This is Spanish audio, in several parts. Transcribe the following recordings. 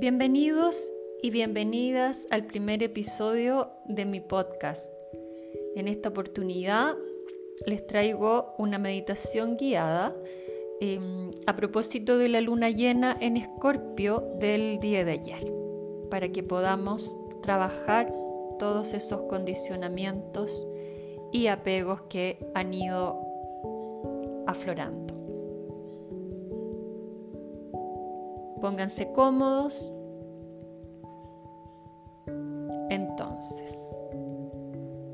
Bienvenidos y bienvenidas al primer episodio de mi podcast. En esta oportunidad les traigo una meditación guiada em, a propósito de la luna llena en Escorpio del día de ayer, para que podamos trabajar todos esos condicionamientos y apegos que han ido aflorando. Pónganse cómodos.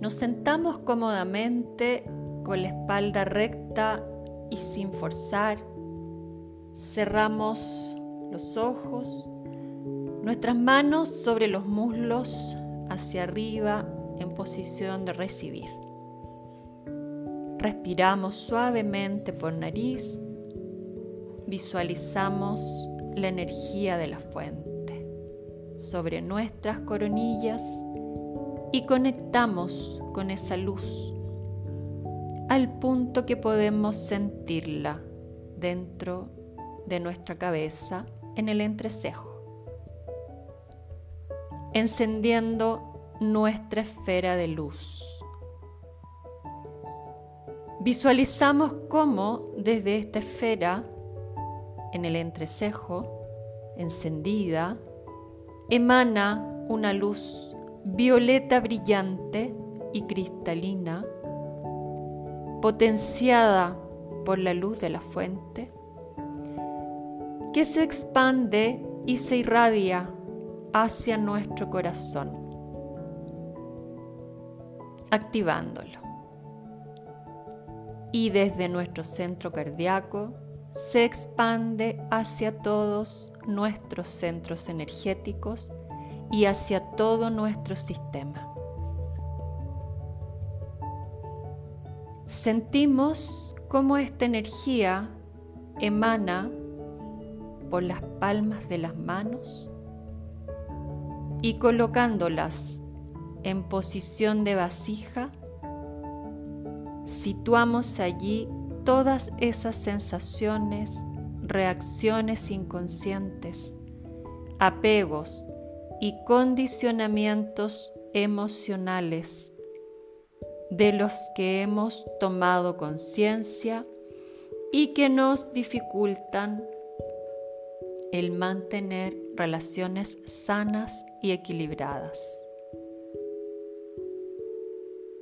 Nos sentamos cómodamente con la espalda recta y sin forzar. Cerramos los ojos, nuestras manos sobre los muslos hacia arriba en posición de recibir. Respiramos suavemente por nariz, visualizamos la energía de la fuente sobre nuestras coronillas y conectamos con esa luz al punto que podemos sentirla dentro de nuestra cabeza en el entrecejo, encendiendo nuestra esfera de luz. Visualizamos cómo desde esta esfera en el entrecejo, encendida, emana una luz violeta brillante y cristalina, potenciada por la luz de la fuente, que se expande y se irradia hacia nuestro corazón, activándolo. Y desde nuestro centro cardíaco se expande hacia todos nuestros centros energéticos y hacia todo nuestro sistema. Sentimos cómo esta energía emana por las palmas de las manos y colocándolas en posición de vasija, situamos allí todas esas sensaciones, reacciones inconscientes, apegos y condicionamientos emocionales de los que hemos tomado conciencia y que nos dificultan el mantener relaciones sanas y equilibradas.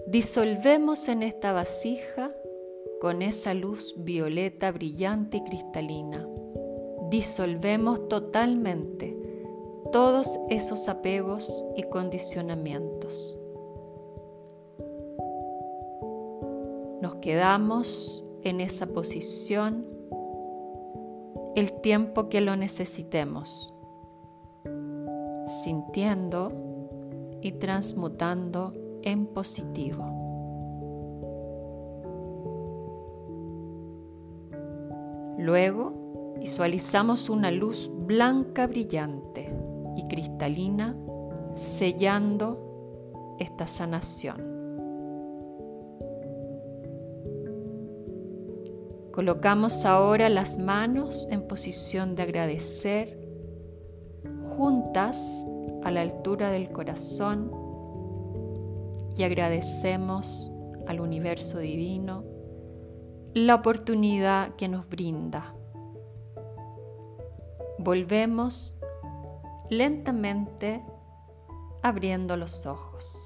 Disolvemos en esta vasija con esa luz violeta brillante y cristalina. Disolvemos totalmente todos esos apegos y condicionamientos. Nos quedamos en esa posición el tiempo que lo necesitemos, sintiendo y transmutando en positivo. Luego visualizamos una luz blanca brillante y cristalina sellando esta sanación. Colocamos ahora las manos en posición de agradecer, juntas a la altura del corazón, y agradecemos al universo divino la oportunidad que nos brinda. Volvemos lentamente abriendo los ojos.